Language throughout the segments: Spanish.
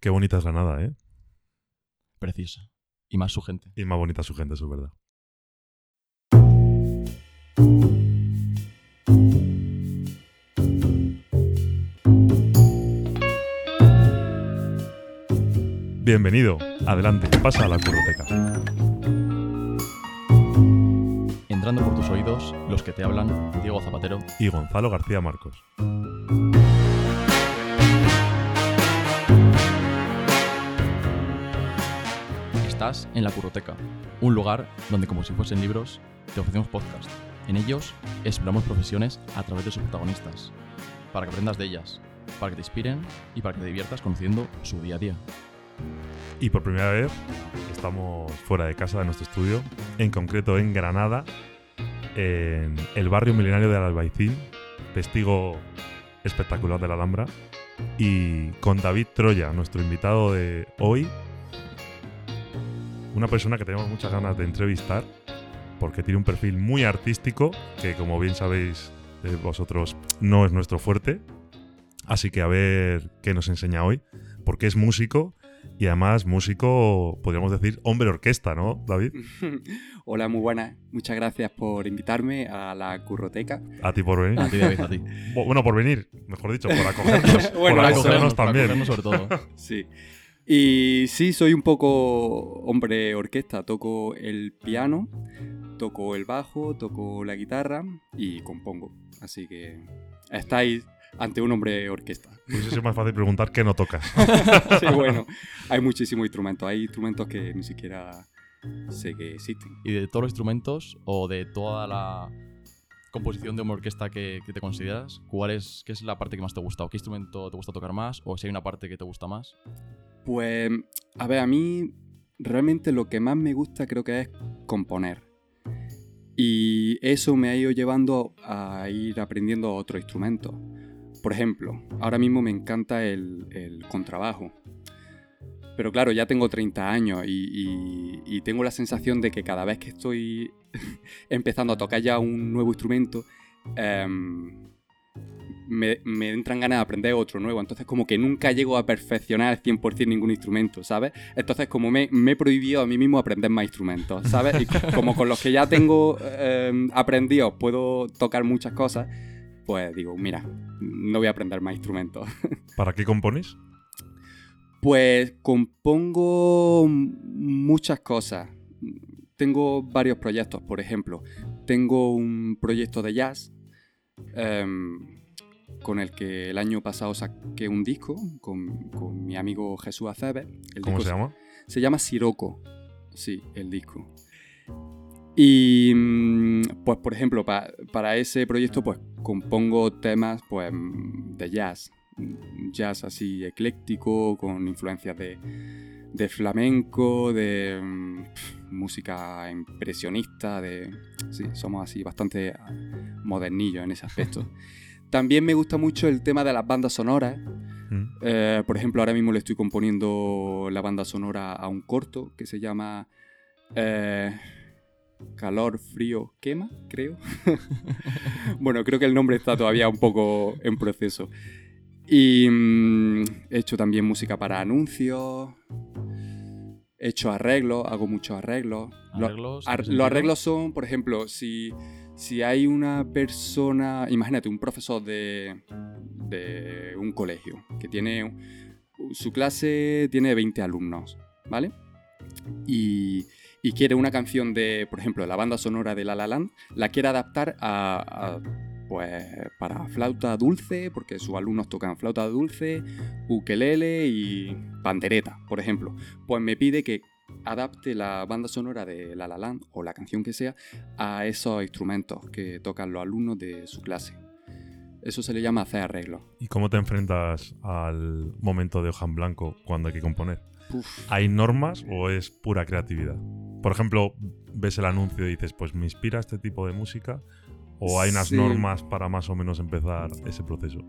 Qué bonita es Granada, ¿eh? Preciosa. Y más su gente. Y más bonita su gente, eso es verdad. Bienvenido. Adelante, pasa a la curroteca. Entrando por tus oídos, los que te hablan, Diego Zapatero. Y Gonzalo García Marcos. En la Curroteca, un lugar donde, como si fuesen libros, te ofrecemos podcast. En ellos exploramos profesiones a través de sus protagonistas, para que aprendas de ellas, para que te inspiren y para que te diviertas conociendo su día a día. Y por primera vez estamos fuera de casa de nuestro estudio, en concreto en Granada, en el barrio milenario del Albaicín, testigo espectacular de la Alhambra, y con David Troya, nuestro invitado de hoy, una persona que tenemos muchas ganas de entrevistar, porque tiene un perfil muy artístico, que como bien sabéis eh, vosotros no es nuestro fuerte, así que a ver qué nos enseña hoy, porque es músico y además músico, podríamos decir, hombre orquesta, ¿no, David? Hola, muy buenas. Muchas gracias por invitarme a la curroteca. A ti por venir. A ti, David, a ti. Bu- Bueno, por venir, mejor dicho, por acogernos. Bueno, por acogernos para también. cogernos sobre todo. Sí. Y sí, soy un poco hombre orquesta. Toco el piano, toco el bajo, toco la guitarra y compongo. Así que estáis ante un hombre orquesta. Pues eso es más fácil preguntar qué no tocas. Sí, bueno, hay muchísimos instrumentos. Hay instrumentos que ni siquiera sé que existen. Y de todos los instrumentos o de toda la composición de una orquesta que, que te consideras, ¿cuál es, ¿qué es la parte que más te gusta? ¿O qué instrumento te gusta tocar más? ¿O si hay una parte que te gusta más? Pues, a ver, a mí realmente lo que más me gusta creo que es componer. Y eso me ha ido llevando a ir aprendiendo otros instrumentos. Por ejemplo, ahora mismo me encanta el, contrabajo. Pero claro, ya tengo 30 años y tengo la sensación de que cada vez que estoy empezando a tocar ya un nuevo instrumento, em, me, me entran ganas de aprender otro nuevo. Entonces, como que nunca llego a perfeccionar al 100% ningún instrumento, ¿sabes? Entonces, como me, me he prohibido a mí mismo aprender más instrumentos, ¿sabes? Y como con los que ya tengo eh, aprendidos puedo tocar muchas cosas, pues digo, mira, no voy a aprender más instrumentos. ¿Para qué compones? Pues compongo muchas cosas. Tengo varios proyectos, por ejemplo. Tengo un proyecto de jazz em, con el que el año pasado saqué un disco con, con mi amigo Jesús Aceves. El ¿Cómo disco se llama? Se llama Siroco. Sí, el disco. Y mm, pues por ejemplo, pa- para ese proyecto pues compongo temas pues de jazz. Jazz así ecléctico, con influencias de, de flamenco, de mm, música impresionista, de... Sí, somos así bastante modernillos en ese aspecto. También me gusta mucho el tema de las bandas sonoras. Mm. Eh, por ejemplo, ahora mismo le estoy componiendo la banda sonora a un corto que se llama eh, Calor, Frío, Quema, creo. bueno, creo que el nombre está todavía un poco en proceso. Y mm, he hecho también música para anuncios. He hecho arreglos, hago muchos arreglos. Lo- ¿Arreglos? Ar- ¿En qué los arreglos son, por ejemplo, si, si hay una persona, imagínate, un profesor de, de un colegio que tiene su clase tiene 20 alumnos, ¿vale? Y, quiere una canción de, por ejemplo, la banda sonora de La La Land, la quiere adaptar a, a, pues, para flauta dulce, porque sus alumnos tocan flauta dulce, ukelele y pandereta, por ejemplo. Pues me pide que adapte la banda sonora de La La Land o la canción que sea a esos instrumentos que tocan los alumnos de su clase. Eso se le llama hacer arreglos. ¿Y cómo te enfrentas al momento de hoja en blanco cuando hay que componer? Uf. ¿Hay normas o es pura creatividad? Por ejemplo, ves el anuncio y dices, pues me inspira este tipo de música. ¿O hay unas Sí. normas para más o menos empezar ese proceso?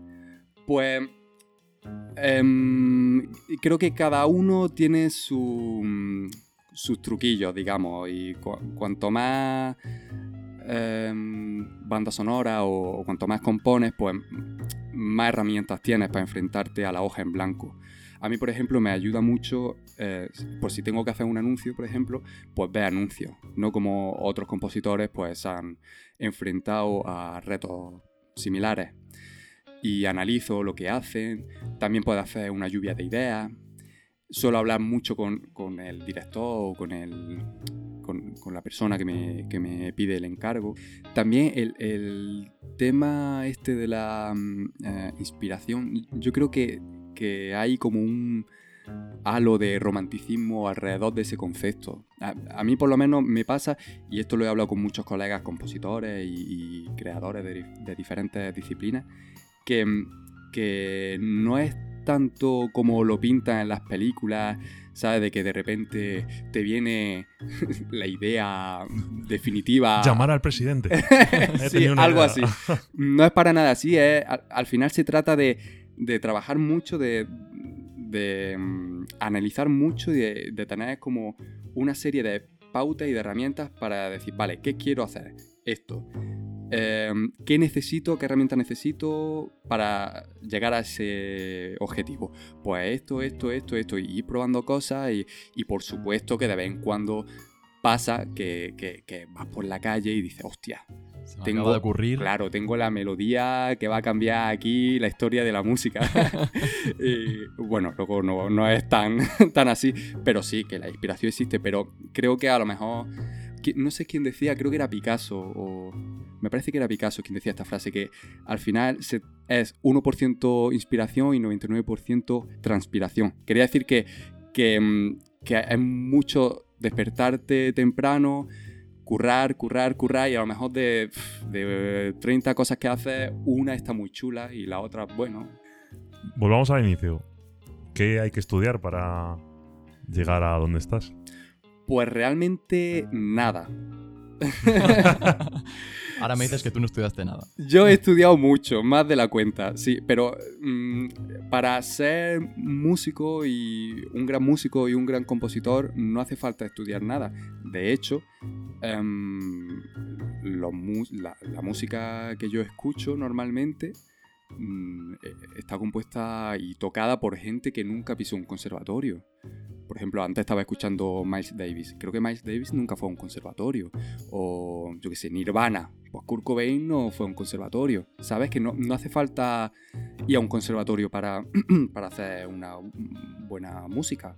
Pues em, creo que cada uno tiene su, sus truquillos, digamos, y cu- cuanto más em, banda sonora o, cuanto más compones, pues más herramientas tienes para enfrentarte a la hoja en blanco. A mí, por ejemplo, me ayuda mucho, eh, por si tengo que hacer un anuncio, por ejemplo, pues ver anuncios, no como otros compositores pues han enfrentado a retos similares. Y analizo lo que hacen, también puedo hacer una lluvia de ideas, suelo hablar mucho con, con el director o con, el, con, con la persona que me, que me, pide el encargo. También el, el tema este de la mm, eh, inspiración, yo creo que que hay como un halo de romanticismo alrededor de ese concepto. A, mí por lo menos me pasa, y esto lo he hablado con muchos colegas compositores y, creadores de, diferentes disciplinas, que, que no es tanto como lo pintan en las películas, ¿sabes? De que de repente te viene la idea definitiva. Llamar al presidente. sí, algo así. No es para nada así, al final se trata de de trabajar mucho, de, mm, analizar mucho y de, tener como una serie de pautas y de herramientas para decir, vale, ¿qué quiero hacer? Esto. Em, ¿Qué necesito? ¿Qué herramienta necesito para llegar a ese objetivo? Pues esto, esto, esto, esto. Y ir probando cosas y, y por supuesto que de vez en cuando pasa que, que, vas por la calle y dices, hostia, tengo, de ocurrir. Claro, tengo la melodía que va a cambiar aquí la historia de la música. y, bueno, luego no, no es tan, tan así, pero sí, que la inspiración existe, pero creo que a lo mejor, no sé quién decía, creo que era Picasso, o me parece que era Picasso quien decía esta frase, que al final es 1% inspiración y 99% transpiración. Quería decir que, que, mm, que es mucho despertarte temprano, currar, currar, currar y a lo mejor de, de 30 cosas que haces, una está muy chula y la otra, bueno. Volvamos al inicio. ¿Qué hay que estudiar para llegar a donde estás? Pues realmente nada. Ahora me dices que tú no estudiaste nada. Yo he estudiado mucho, más de la cuenta, sí, pero mm, para ser músico y un gran músico y un gran compositor no hace falta estudiar nada. De hecho, em, la, música que yo escucho normalmente mm, e, está compuesta y tocada por gente que nunca pisó un conservatorio. Por ejemplo, antes estaba escuchando Miles Davis. Creo que Miles Davis nunca fue a un conservatorio. O, yo qué sé, Nirvana. Pues Kurt Cobain no fue a un conservatorio. ¿Sabes? Que no, hace falta ir a un conservatorio para, para hacer una buena música.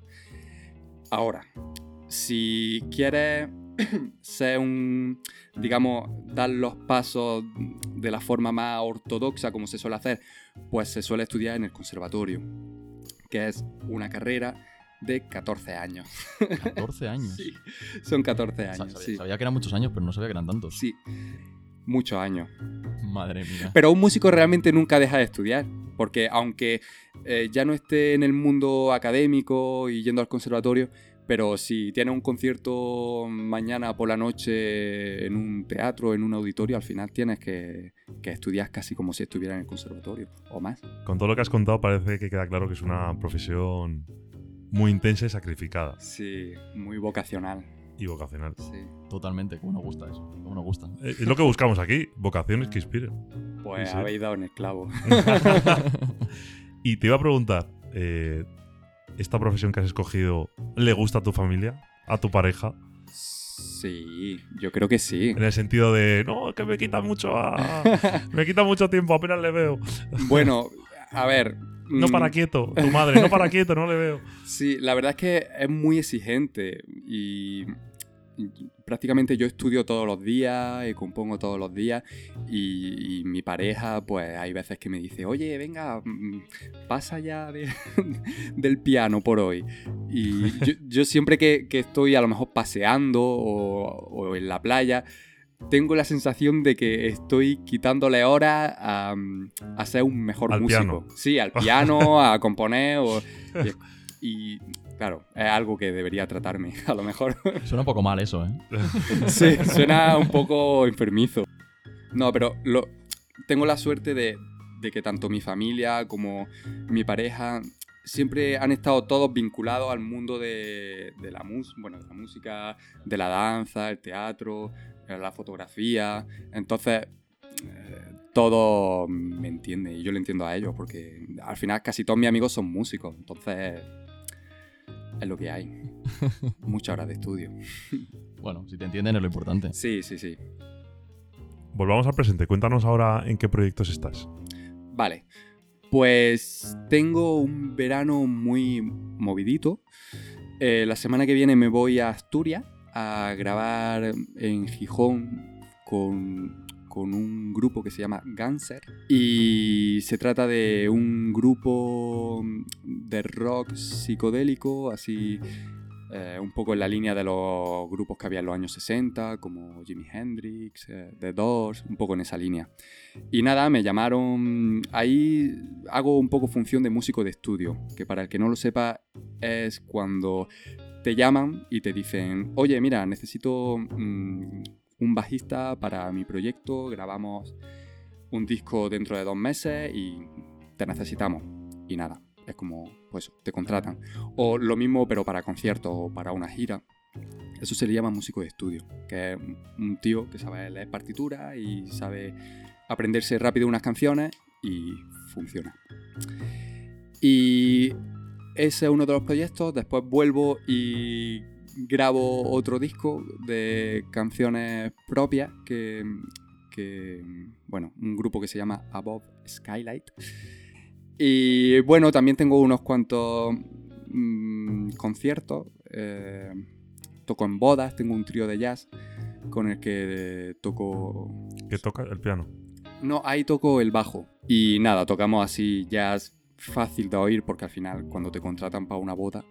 Ahora, si quieres ser un, digamos, dar los pasos de la forma más ortodoxa como se suele hacer, pues se suele estudiar en el conservatorio, que es una carrera de 14 años. 14 años. sí, son 14 años. sabía, que eran muchos años, pero no sabía que eran tantos. Sí, muchos años. Madre mía. Pero un músico realmente nunca deja de estudiar, porque aunque eh, ya no esté en el mundo académico y yendo al conservatorio, pero si tiene un concierto mañana por la noche en un teatro, en un auditorio, al final tienes que, que, estudiar casi como si estuviera en el conservatorio o más. Con todo lo que has contado parece que queda claro que es una profesión muy intensa y sacrificada. Sí, muy vocacional. Y vocacional. Sí. Totalmente, como nos gusta eso, como nos gusta. Eh, es lo que buscamos aquí, vocaciones que inspiren. Pues habéis dado un esclavo. y te iba a preguntar, eh, ¿esta profesión que has escogido le gusta a tu familia? ¿A tu pareja? Sí, yo creo que sí. En el sentido de, no, que me quita mucho me quita mucho tiempo, apenas le veo. Bueno, a ver, no para mm. quieto, tu madre, no para quieto, no le veo. Sí, la verdad es que es muy exigente y prácticamente yo estudio todos los días y compongo todos los días y, mi pareja pues hay veces que me dice, oye, venga, mm, pasa ya del piano por hoy. Y yo, siempre que, estoy a lo mejor paseando o en la playa, tengo la sensación de que estoy quitándole horas a, ser un mejor músico. Piano. Sí, al piano, a componer. y, claro, es algo que debería tratarme, a lo mejor. Suena un poco mal eso, ¿eh? sí, suena un poco enfermizo. No, pero tengo la suerte de, de que tanto mi familia como mi pareja siempre han estado todos vinculados al mundo de, la, bueno, de la música, de la danza, el teatro, eh, la fotografía. Entonces, eh, todo me entiende y yo lo entiendo a ellos porque al final casi todos mis amigos son músicos. Entonces, es lo que hay. Muchas horas de estudio. bueno, si te entienden es lo importante. Sí, sí, sí. Volvamos al presente. Cuéntanos ahora en qué proyectos estás. Vale. Pues tengo un verano muy movidito. Eh, la semana que viene me voy a Asturias a grabar en Gijón con, un grupo que se llama Ganser. Y se trata de un grupo de rock psicodélico, así eh, un poco en la línea de los grupos que había en los años 60, como Jimi Hendrix, eh, The Doors, un poco en esa línea. Y nada, me llamaron, ahí hago un poco función de músico de estudio, que para el que no lo sepa es cuando te llaman y te dicen, oye, mira, necesito mm, un bajista para mi proyecto, grabamos un disco dentro de dos meses y te necesitamos. Y nada, es como, pues, te contratan. O lo mismo, pero para conciertos o para una gira. Eso se le llama músico de estudio, que es un tío que sabe leer partitura y sabe aprenderse rápido unas canciones y funciona. Y ese es uno de los proyectos. Después vuelvo y grabo otro disco de canciones propias que, que bueno, un grupo que se llama Above Skylight. Y bueno, también tengo unos cuantos mm, conciertos. Eh, toco en bodas, tengo un trío de jazz con el que toco... ¿Qué toca? ¿El piano? No, ahí toco el bajo. Y nada, tocamos así jazz fácil de oír porque al final cuando te contratan para una boda,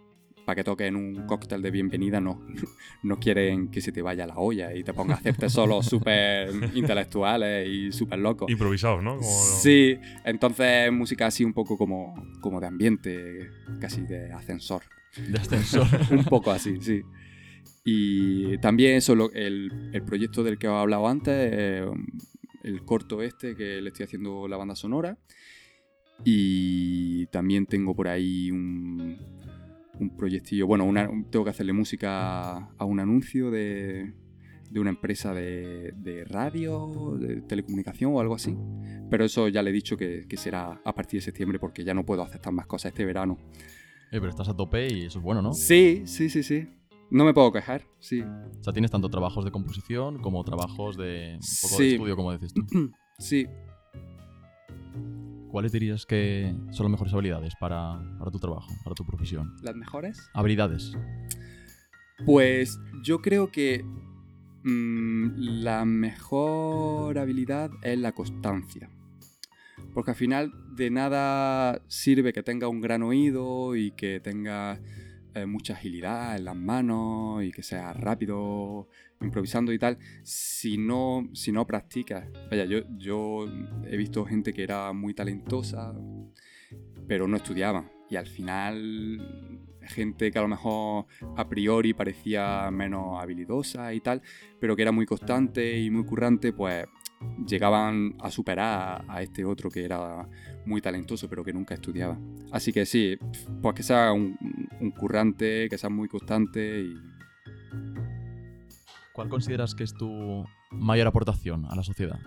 para que toquen un cóctel de bienvenida, no, no quieren que se te vaya la olla y te pongas a hacerte solos súper intelectuales y súper locos. Improvisados, ¿no? Sí, entonces música así un poco como, como de ambiente, casi de ascensor. De ascensor. un poco así, sí. Y también eso, el, el proyecto del que os he hablado antes, eh, el corto este que le estoy haciendo la banda sonora. Y también tengo por ahí un, un proyectillo. Bueno, tengo que hacerle música a un anuncio de, de una empresa de, de, radio, de telecomunicación o algo así. Pero eso ya le he dicho que, que, será a partir de septiembre porque ya no puedo aceptar más cosas este verano. Eh, pero estás a tope y eso es bueno, ¿no? Sí, sí, sí, sí. No me puedo quejar, sí. O sea, tienes tanto trabajos de composición como trabajos de un poco de estudio, como dices tú. sí. ¿Cuáles dirías que son las mejores habilidades para, para tu trabajo, para tu profesión? ¿Las mejores? Habilidades. Pues yo creo que mm, la mejor habilidad es la constancia. Porque al final de nada sirve que tenga un gran oído y que tenga eh, mucha agilidad en las manos y que sea rápido improvisando y tal, si no, si no practicas. Vaya, yo, yo he visto gente que era muy talentosa, pero no estudiaba. Y al final, gente que a lo mejor a priori parecía menos habilidosa y tal, pero que era muy constante y muy currante, pues llegaban a superar a este otro que era muy talentoso pero que nunca estudiaba. Así que sí, pues que sea un, currante, que sea muy constante y... ¿Cuál consideras que es tu mayor aportación a la sociedad?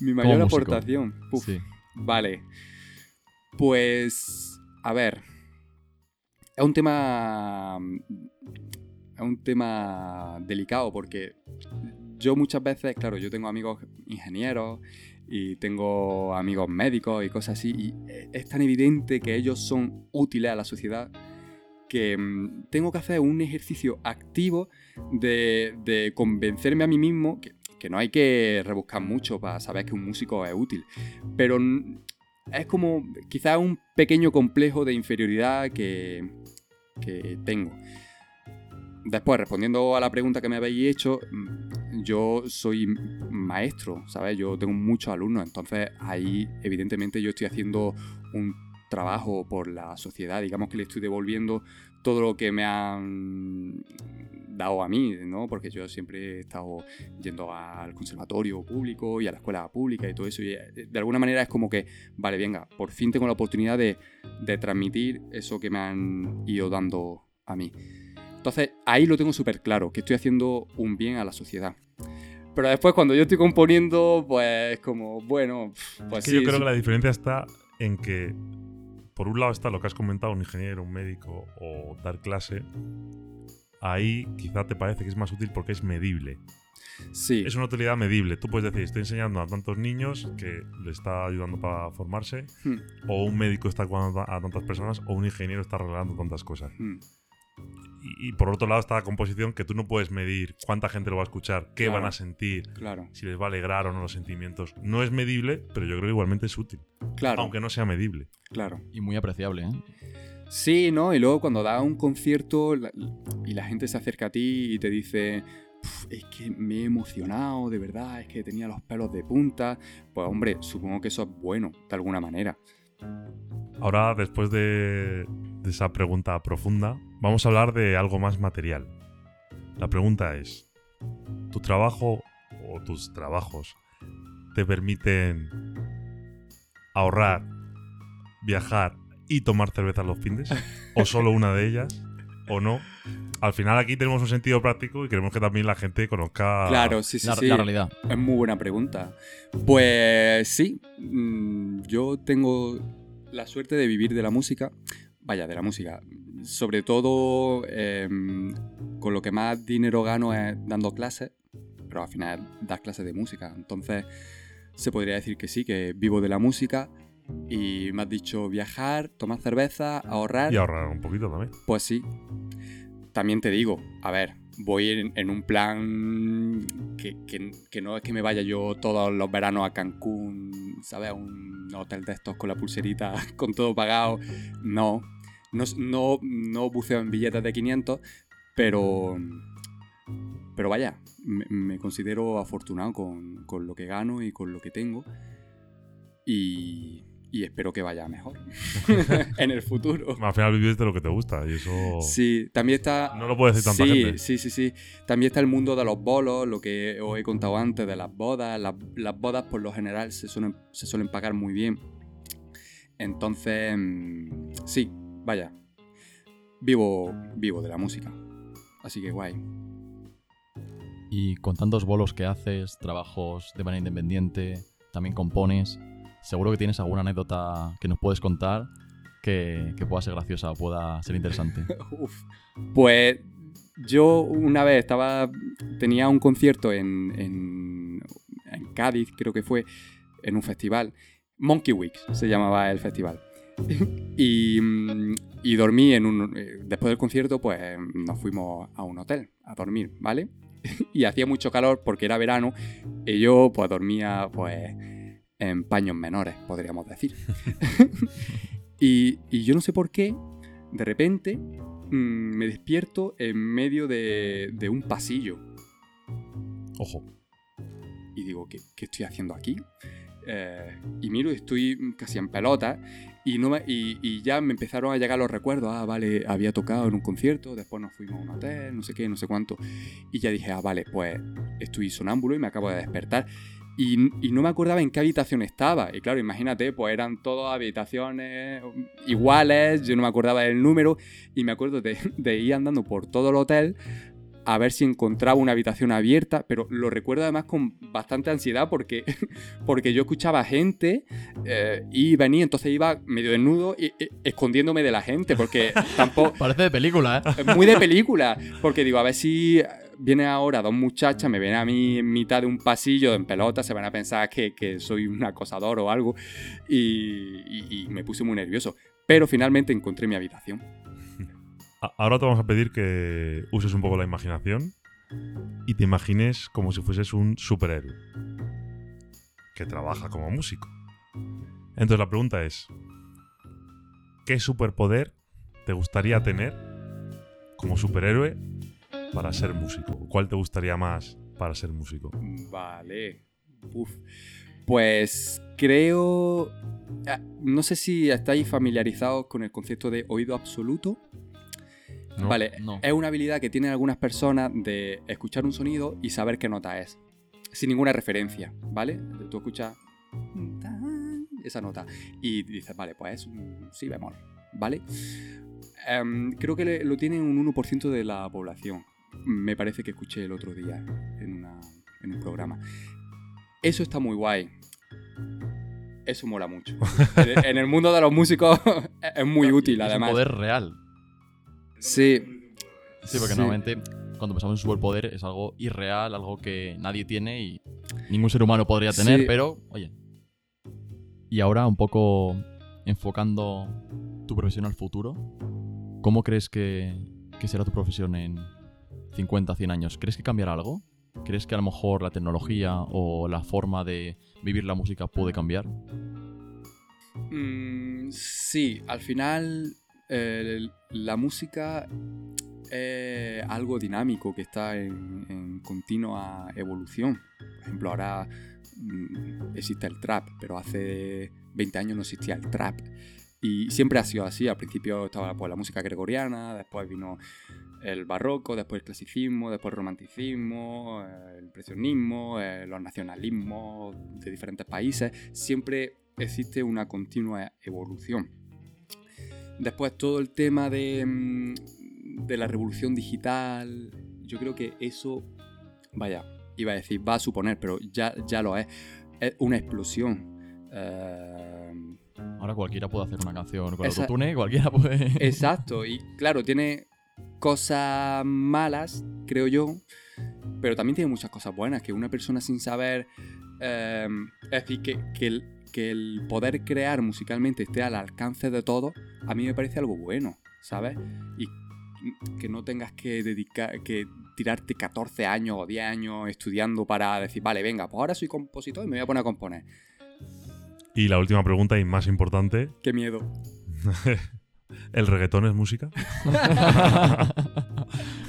Mi mayor aportación. sí. Vale. Pues, a ver. Es un tema. Es un tema delicado porque yo muchas veces, claro, yo tengo amigos ingenieros y tengo amigos médicos y cosas así, y es tan evidente que ellos son útiles a la sociedad que mm, tengo que hacer un ejercicio activo de, convencerme a mí mismo que, no hay que rebuscar mucho para saber que un músico es útil, pero es como quizás un pequeño complejo de inferioridad que, que tengo. Después, respondiendo a la pregunta que me habéis hecho, mm, yo soy maestro, ¿sabes? Yo tengo muchos alumnos, entonces ahí evidentemente yo estoy haciendo un trabajo por la sociedad, digamos que le estoy devolviendo todo lo que me han dado a mí, ¿no? Porque yo siempre he estado yendo al conservatorio público y a la escuela pública y todo eso. Y eh, de alguna manera es como que, vale, venga, por fin tengo la oportunidad de, de transmitir eso que me han ido dando a mí. Entonces, ahí lo tengo súper claro, que estoy haciendo un bien a la sociedad. Pero después cuando yo estoy componiendo, pues como, bueno, pues Es que sí, yo creo sí. que la diferencia está en que, por un lado está lo que has comentado, un ingeniero, un médico o dar clase. Ahí quizá te parece que es más útil porque es medible. Sí, Es una utilidad medible. Tú puedes decir, estoy enseñando a tantos niños que le está ayudando para formarse, Hmm, o un médico está cuidando a tantas personas, o un ingeniero está arreglando tantas cosas. hmm, Y, y por otro lado está la composición que tú no puedes medir cuánta gente lo va a escuchar, qué Claro. van a sentir, claro, si les va a alegrar o no los sentimientos. No es medible, pero yo creo que igualmente es útil, claro, aunque no sea medible. claro. Y muy apreciable, ¿eh? Sí, ¿no? Y luego cuando das un concierto la- y la gente se acerca a ti y te dice, "Uf, es que me he emocionado, de verdad, es que tenía los pelos de punta, pues hombre, supongo que eso es bueno, de alguna manera. Ahora, después de, de esa pregunta profunda, vamos a hablar de algo más material. La pregunta es, ¿tu trabajo o tus trabajos te permiten ahorrar, viajar y tomar cerveza los fines? ¿O solo una de ellas? ¿O no? Al final aquí tenemos un sentido práctico y queremos que también la gente conozca... Claro, sí, sí, La, sí. la realidad. Es muy buena pregunta. Pues sí, mm, yo tengo la suerte de vivir de la música. Vaya, de la música. Sobre todo em, con lo que más dinero gano es dando clases, pero al final das clases de música. Entonces se podría decir que sí, que vivo de la música. Y me has dicho viajar, tomar cerveza, ahorrar. Y ahorrar un poquito también. Pues sí. También te digo, a ver, voy en, en un plan que, que- que no es que me vaya yo todos los veranos a Cancún, ¿sabes? A un hotel de estos con la pulserita, con todo pagado. No, no, no, no buceo en billetes de 500, pero... Pero vaya, me, me considero afortunado con, con lo que gano y con lo que tengo. Y, y espero que vaya mejor en el futuro. Al final vives de lo que te gusta y eso... Sí, también está. No lo puede decir tanta sí, gente. Sí, sí, sí. También está el mundo de los bolos, lo que os he contado antes de las bodas. Las, las bodas, por lo general, se suelen, se suelen pagar muy bien. Entonces, mm, sí, vaya. Vivo, vivo de la música. Así que guay. Y con tantos bolos que haces, trabajos de manera independiente, también compones, seguro que tienes alguna anécdota que nos puedes contar que, que pueda ser graciosa o pueda ser interesante. Uf. Pues yo una vez estaba. Tenía un concierto en, en, en Cádiz, creo que fue, en un festival. Monkey Weeks se llamaba el festival. y, y dormí en un. eh, Después del concierto, pues nos fuimos a un hotel a dormir, ¿vale? y hacía mucho calor porque era verano y yo, pues dormía, pues. En paños menores, podríamos decir. y, y yo no sé por qué, de repente, mm, me despierto en medio de, de un pasillo. Ojo. Y digo, ¿qué, qué estoy haciendo aquí? Eh, y miro y estoy casi en pelota. Y, no me- y, y ya me empezaron a llegar los recuerdos. Ah, vale, había tocado en un concierto, después nos fuimos a un hotel, no sé qué, no sé cuánto. Y ya dije, ah, vale, pues estoy sonámbulo y me acabo de despertar. Y, y no me acordaba en qué habitación estaba. Y claro, imagínate, pues eran todas habitaciones iguales, yo no me acordaba del número. Y me acuerdo de, de ir andando por todo el hotel a ver si encontraba una habitación abierta, pero lo recuerdo además con bastante ansiedad porque, porque yo escuchaba gente eh, y venía, entonces iba medio desnudo y, y- escondiéndome de la gente, porque tampoco... Parece de película, ¿eh? Es muy de película, porque digo, a ver si viene ahora dos muchachas, me ven a mí en mitad de un pasillo en pelota, se van a pensar que, que soy un acosador o algo, y, y- y me puse muy nervioso. Pero finalmente encontré mi habitación. Ahora te vamos a pedir que uses un poco la imaginación y te imagines como si fueses un superhéroe que trabaja como músico. Entonces la pregunta es, ¿qué superpoder te gustaría tener como superhéroe para ser músico? ¿Cuál te gustaría más para ser músico? Vale. Pues creo... ah, No sé si estáis familiarizados con el concepto de oído absoluto. ¿No? Vale, No. es una habilidad que tienen algunas personas de escuchar un sonido y saber qué nota es, sin ninguna referencia, ¿vale? Tú escuchas esa nota y dices, vale, pues es si bemol, ¿vale? Em, creo que le- lo tiene un 1% de la población. Me parece que escuché el otro día en, una- en un programa. Eso está muy guay. Eso mola mucho. En- el mundo de los músicos es muy útil, Es además. un poder real. Sí, Sí, porque Sí. normalmente cuando pensamos en superpoder es algo irreal, algo que nadie tiene y ningún ser humano podría tener, Sí. pero oye. Y ahora un poco enfocando tu profesión al futuro, ¿cómo crees que, que será tu profesión en 50, 100 años? ¿Crees que cambiará algo? ¿Crees que a lo mejor la tecnología o la forma de vivir la música puede cambiar? Mm, sí, al final eh, la música es algo dinámico que está en, en continua evolución. Por ejemplo, ahora mm, existe el trap, pero hace 20 años no existía el trap. Y siempre ha sido así. Al principio estaba pues, la música gregoriana, después vino el barroco, después el clasicismo, después el romanticismo, eh, el impresionismo, eh, los nacionalismos de diferentes países. Siempre existe una continua evolución. Después todo el tema de, mm, de la revolución digital, yo creo que eso, vaya, iba a decir, va a suponer, pero ya, ya lo es, es una explosión. Eh, Ahora cualquiera puede hacer una canción con autotune, cualquiera puede... Exacto, y claro, tiene cosas malas, creo yo, pero también tiene muchas cosas buenas, que una persona sin saber, eh, es decir, que, que el, que el poder crear musicalmente esté al alcance de todos, a mí me parece algo bueno, ¿sabes? Y que no tengas que dedicar, que tirarte 14 años o 10 años estudiando para decir, vale, venga, pues ahora soy compositor y me voy a poner a componer. Y la última pregunta y más importante, Qué miedo. ¿el reggaetón es música?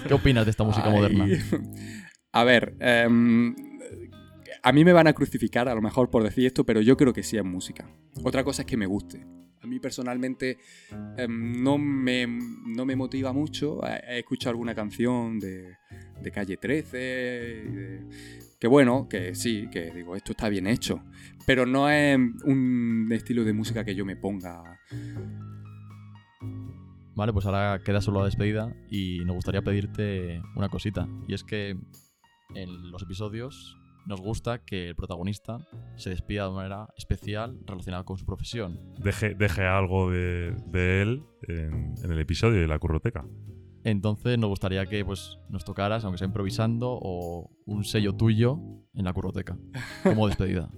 ¿Qué opinas de esta música Ay. moderna? A ver, em, a mí me van a crucificar a lo mejor por decir esto, pero yo creo que sí es música. Otra cosa es que me guste. A mí personalmente em, no, me, no me motiva mucho. He escuchado alguna canción de, de Calle 13, y de- que bueno, que sí, que digo, esto está bien hecho. Pero no es un estilo de música que yo me ponga. Vale, pues ahora queda solo la despedida y nos gustaría pedirte una cosita. Y es que en los episodios nos gusta que el protagonista se despida de manera especial relacionada con su profesión. Deje, deje algo de, de él en, en el episodio de la curroteca. Entonces nos gustaría que pues, nos tocaras, aunque sea improvisando, o un sello tuyo en la curroteca, como despedida.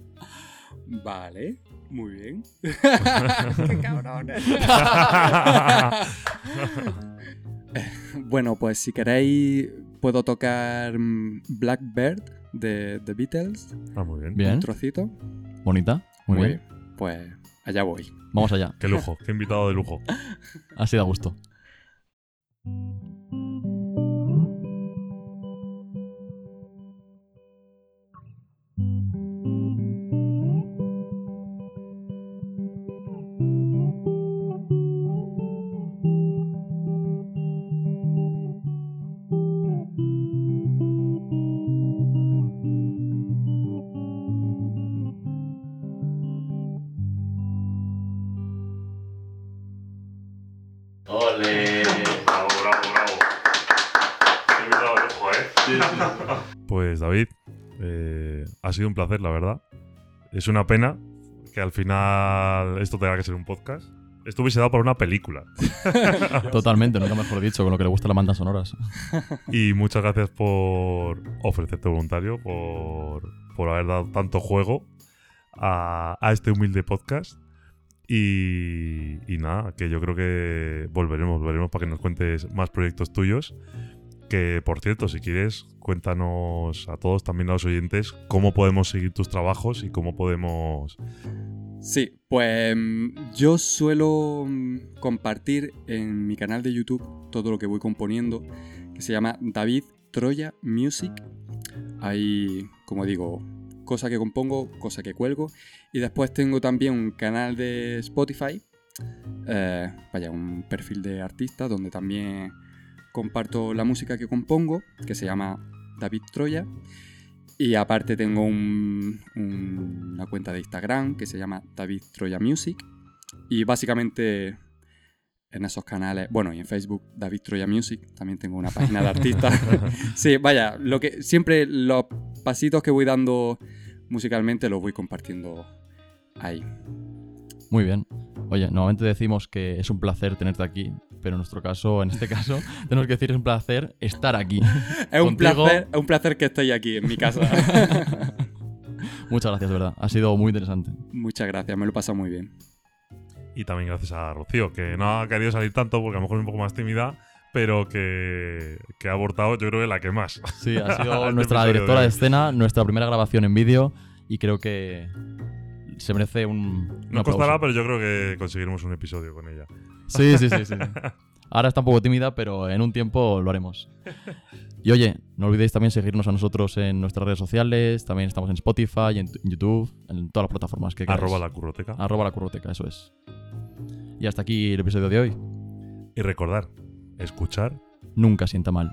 Vale, muy bien. ¡Qué cabrones! bueno, pues si queréis, puedo tocar mm, Blackbird de The Beatles. Ah, muy bien. Bien, Un trocito. bonita, muy bien. Pues allá voy. Vamos allá, Qué lujo, qué invitado de lujo. así da gusto. Sido un placer, la verdad. Es una pena que al final esto tenga que ser un podcast. Esto hubiese dado para una película. Totalmente, nunca mejor dicho, con lo que le gusta las bandas sonoras. Y muchas gracias por ofrecerte voluntario, por, por haber dado tanto juego a, a este humilde podcast. Y, y nada, que yo creo que volveremos, volveremos para que nos cuentes más proyectos tuyos. Que por cierto, si quieres, cuéntanos a todos, también a los oyentes, cómo podemos seguir tus trabajos y cómo podemos. Sí, pues mm, yo suelo mm, compartir en mi canal de YouTube todo lo que voy componiendo, que se llama David Troya Music. Ahí, como digo, cosa que compongo, cosa que cuelgo. Y después tengo también un canal de Spotify, eh, vaya, un perfil de artista donde también comparto la música que compongo, que se llama David Troya. Y aparte tengo un- un- una cuenta de Instagram que se llama David Troya Music. Y básicamente en esos canales, bueno, y en Facebook David Troya Music, también tengo una página de artista. sí, vaya, lo que siempre los pasitos que voy dando musicalmente los voy compartiendo ahí. Muy bien. Oye, normalmente decimos que es un placer tenerte aquí, pero en nuestro caso, en este caso, tenemos que decir es un placer estar aquí. Es un, Contigo- placer, es un placer que estéis aquí en mi casa. Muchas gracias, de verdad. Ha sido muy interesante. Muchas gracias, me lo he pasado muy bien. Y también gracias a Rocío, que no ha querido salir tanto porque a lo mejor es un poco más tímida, pero que, que ha abortado, yo creo que la que más. Sí, ha sido nuestra directora de escena, nuestra primera grabación en vídeo y creo que se merece un, un No aplauso. costará, pero yo creo que conseguiremos un episodio con ella. Sí, sí, sí, sí. Ahora está un poco tímida, pero en un tiempo lo haremos. Y oye, no olvidéis también seguirnos a nosotros en nuestras redes sociales, también estamos en Spotify, en, en YouTube, en todas las plataformas que queráis. Arroba la curroteca. Arroba la curroteca, eso es. Y hasta aquí el episodio de hoy. Y recordar, escuchar Nunca sienta mal.